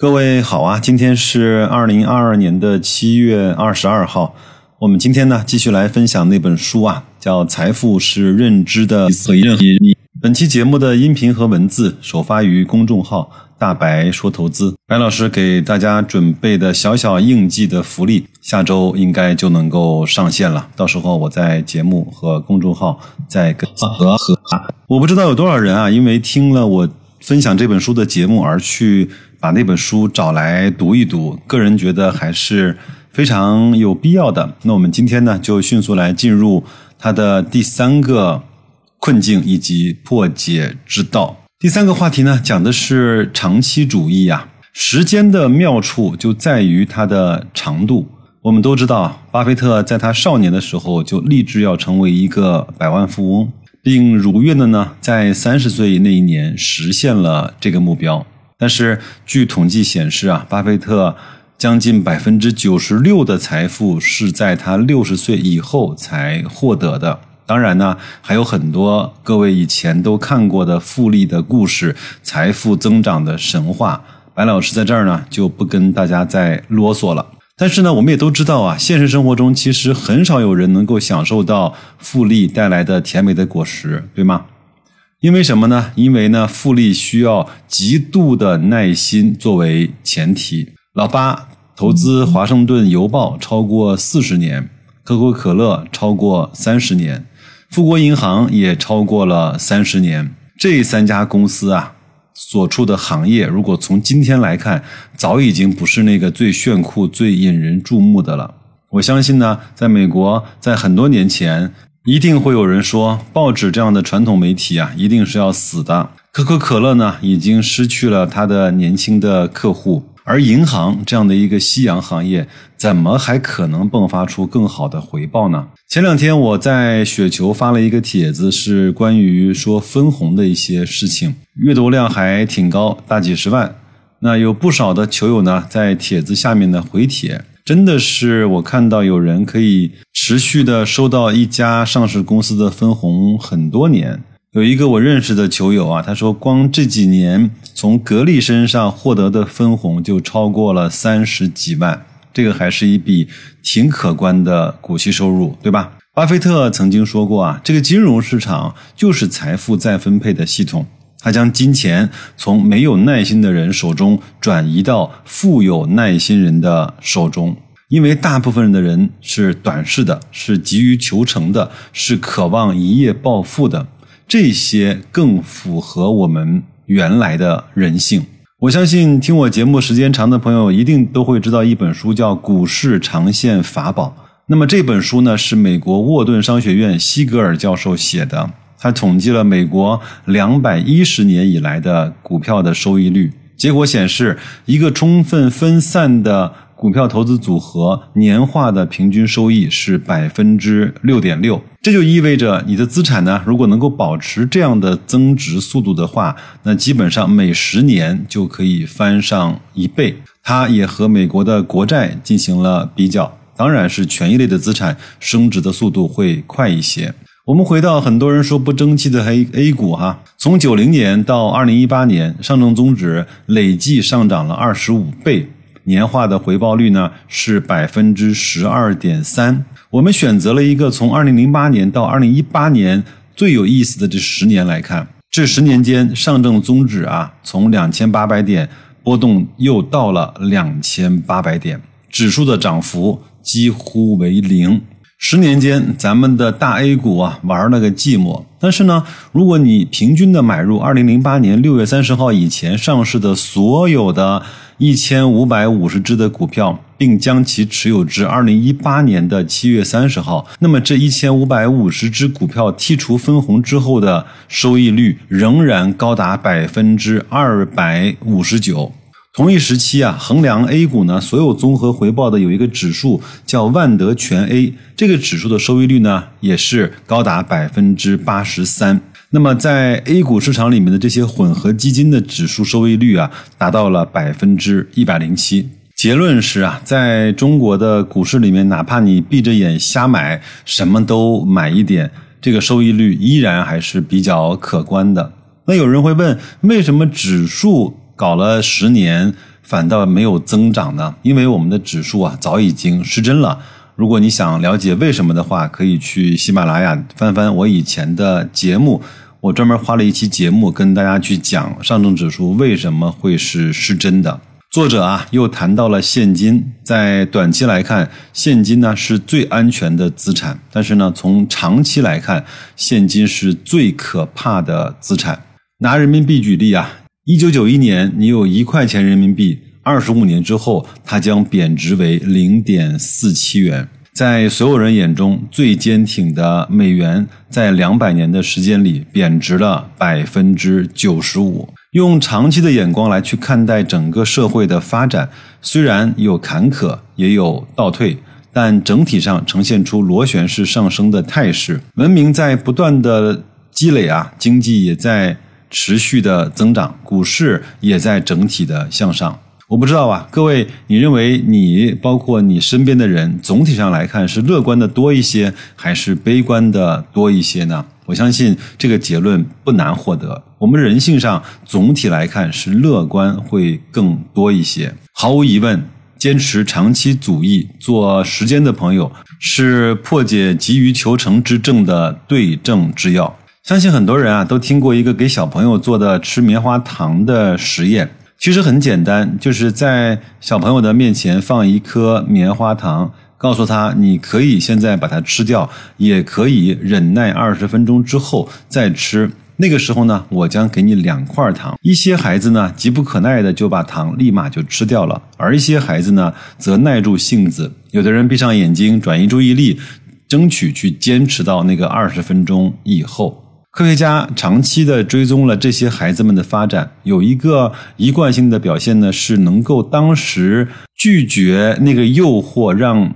各位好啊，今天是二零二二年的七月二十二号。我们今天呢，继续来分享那本书啊，叫《财富是认知的随任你》。本期节目的音频和文字首发于公众号“大白说投资”。白老师给大家准备的小小应季的福利，下周应该就能够上线了。到时候我在节目和公众号再跟和和。我不知道有多少人啊，因为听了我分享这本书的节目而去。把那本书找来读一读，个人觉得还是非常有必要的。那我们今天呢，就迅速来进入它的第三个困境以及破解之道。第三个话题呢，讲的是长期主义啊。时间的妙处就在于它的长度。我们都知道，巴菲特在他少年的时候就立志要成为一个百万富翁，并如愿的呢，在三十岁那一年实现了这个目标。但是，据统计显示啊，巴菲特将近百分之九十六的财富是在他六十岁以后才获得的。当然呢，还有很多各位以前都看过的复利的故事、财富增长的神话。白老师在这儿呢就不跟大家再啰嗦了。但是呢，我们也都知道啊，现实生活中其实很少有人能够享受到复利带来的甜美的果实，对吗？因为什么呢？因为呢，复利需要极度的耐心作为前提。老八投资华盛顿邮报超过四十年，可口可乐超过三十年，富国银行也超过了三十年。这三家公司啊，所处的行业，如果从今天来看，早已经不是那个最炫酷、最引人注目的了。我相信呢，在美国，在很多年前。一定会有人说，报纸这样的传统媒体啊，一定是要死的。可口可乐呢，已经失去了它的年轻的客户，而银行这样的一个夕阳行业，怎么还可能迸发出更好的回报呢？前两天我在雪球发了一个帖子，是关于说分红的一些事情，阅读量还挺高，大几十万。那有不少的球友呢，在帖子下面呢回帖。真的是我看到有人可以持续的收到一家上市公司的分红很多年。有一个我认识的球友啊，他说光这几年从格力身上获得的分红就超过了三十几万，这个还是一笔挺可观的股息收入，对吧？巴菲特曾经说过啊，这个金融市场就是财富再分配的系统。他将金钱从没有耐心的人手中转移到富有耐心人的手中，因为大部分人的人是短视的，是急于求成的，是渴望一夜暴富的，这些更符合我们原来的人性。我相信听我节目时间长的朋友一定都会知道一本书叫《股市长线法宝》。那么这本书呢，是美国沃顿商学院西格尔教授写的。他统计了美国两百一十年以来的股票的收益率，结果显示，一个充分分散的股票投资组合年化的平均收益是百分之六点六。这就意味着，你的资产呢，如果能够保持这样的增值速度的话，那基本上每十年就可以翻上一倍。它也和美国的国债进行了比较，当然是权益类的资产升值的速度会快一些。我们回到很多人说不争气的 A A 股哈，从九零年到二零一八年，上证综指累计上涨了二十五倍，年化的回报率呢是百分之十二点三。我们选择了一个从二零零八年到二零一八年最有意思的这十年来看，这十年间上证综指啊从两千八百点波动又到了两千八百点，指数的涨幅几乎为零。十年间，咱们的大 A 股啊玩了个寂寞。但是呢，如果你平均的买入二零零八年六月三十号以前上市的所有的一千五百五十只的股票，并将其持有至二零一八年的七月三十号，那么这一千五百五十只股票剔除分红之后的收益率仍然高达百分之二百五十九。同一时期啊，衡量 A 股呢所有综合回报的有一个指数叫万德全 A，这个指数的收益率呢也是高达百分之八十三。那么在 A 股市场里面的这些混合基金的指数收益率啊，达到了百分之一百零七。结论是啊，在中国的股市里面，哪怕你闭着眼瞎买，什么都买一点，这个收益率依然还是比较可观的。那有人会问，为什么指数？搞了十年，反倒没有增长呢？因为我们的指数啊早已经失真了。如果你想了解为什么的话，可以去喜马拉雅翻翻我以前的节目，我专门花了一期节目跟大家去讲上证指数为什么会是失真的。作者啊又谈到了现金，在短期来看，现金呢是最安全的资产，但是呢从长期来看，现金是最可怕的资产。拿人民币举例啊，一九九一年你有一块钱人民币。二十五年之后，它将贬值为零点四七元。在所有人眼中最坚挺的美元，在两百年的时间里贬值了百分之九十五。用长期的眼光来去看待整个社会的发展，虽然有坎坷，也有倒退，但整体上呈现出螺旋式上升的态势。文明在不断的积累啊，经济也在持续的增长，股市也在整体的向上。我不知道啊，各位，你认为你包括你身边的人，总体上来看是乐观的多一些，还是悲观的多一些呢？我相信这个结论不难获得。我们人性上总体来看是乐观会更多一些。毫无疑问，坚持长期主义、做时间的朋友，是破解急于求成之症的对症之药。相信很多人啊都听过一个给小朋友做的吃棉花糖的实验。其实很简单，就是在小朋友的面前放一颗棉花糖，告诉他你可以现在把它吃掉，也可以忍耐二十分钟之后再吃。那个时候呢，我将给你两块糖。一些孩子呢急不可耐的就把糖立马就吃掉了，而一些孩子呢则耐住性子。有的人闭上眼睛转移注意力，争取去坚持到那个二十分钟以后。科学家长期的追踪了这些孩子们的发展，有一个一贯性的表现呢，是能够当时拒绝那个诱惑，让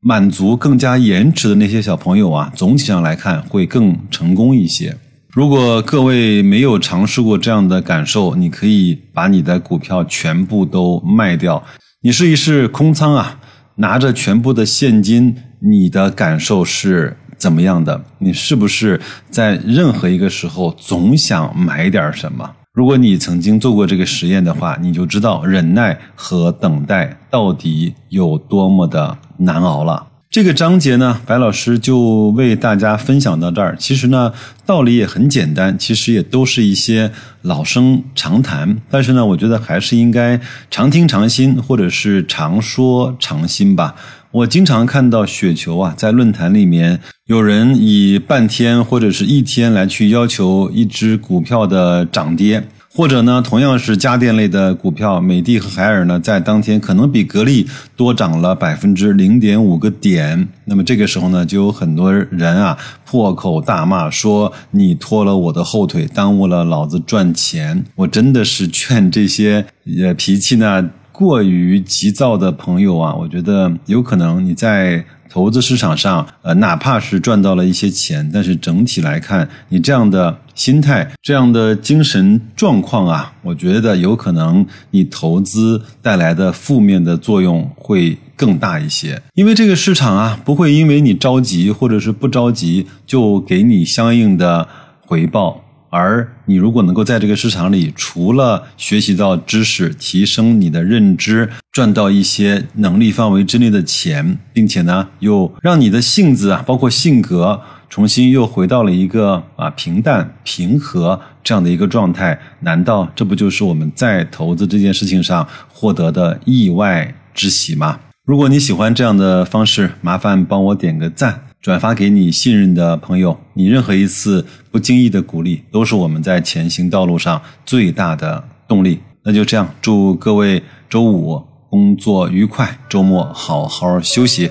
满足更加延迟的那些小朋友啊，总体上来看会更成功一些。如果各位没有尝试过这样的感受，你可以把你的股票全部都卖掉，你试一试空仓啊，拿着全部的现金，你的感受是。怎么样的？你是不是在任何一个时候总想买点什么？如果你曾经做过这个实验的话，你就知道忍耐和等待到底有多么的难熬了。这个章节呢，白老师就为大家分享到这儿。其实呢，道理也很简单，其实也都是一些老生常谈。但是呢，我觉得还是应该常听常新，或者是常说常新吧。我经常看到雪球啊，在论坛里面有人以半天或者是一天来去要求一只股票的涨跌，或者呢，同样是家电类的股票，美的和海尔呢，在当天可能比格力多涨了百分之零点五个点。那么这个时候呢，就有很多人啊破口大骂，说你拖了我的后腿，耽误了老子赚钱。我真的是劝这些呃脾气呢。过于急躁的朋友啊，我觉得有可能你在投资市场上，呃，哪怕是赚到了一些钱，但是整体来看，你这样的心态、这样的精神状况啊，我觉得有可能你投资带来的负面的作用会更大一些。因为这个市场啊，不会因为你着急或者是不着急，就给你相应的回报。而你如果能够在这个市场里，除了学习到知识、提升你的认知、赚到一些能力范围之内的钱，并且呢，又让你的性子啊，包括性格，重新又回到了一个啊平淡、平和这样的一个状态，难道这不就是我们在投资这件事情上获得的意外之喜吗？如果你喜欢这样的方式，麻烦帮我点个赞。转发给你信任的朋友，你任何一次不经意的鼓励，都是我们在前行道路上最大的动力。那就这样，祝各位周五工作愉快，周末好好休息。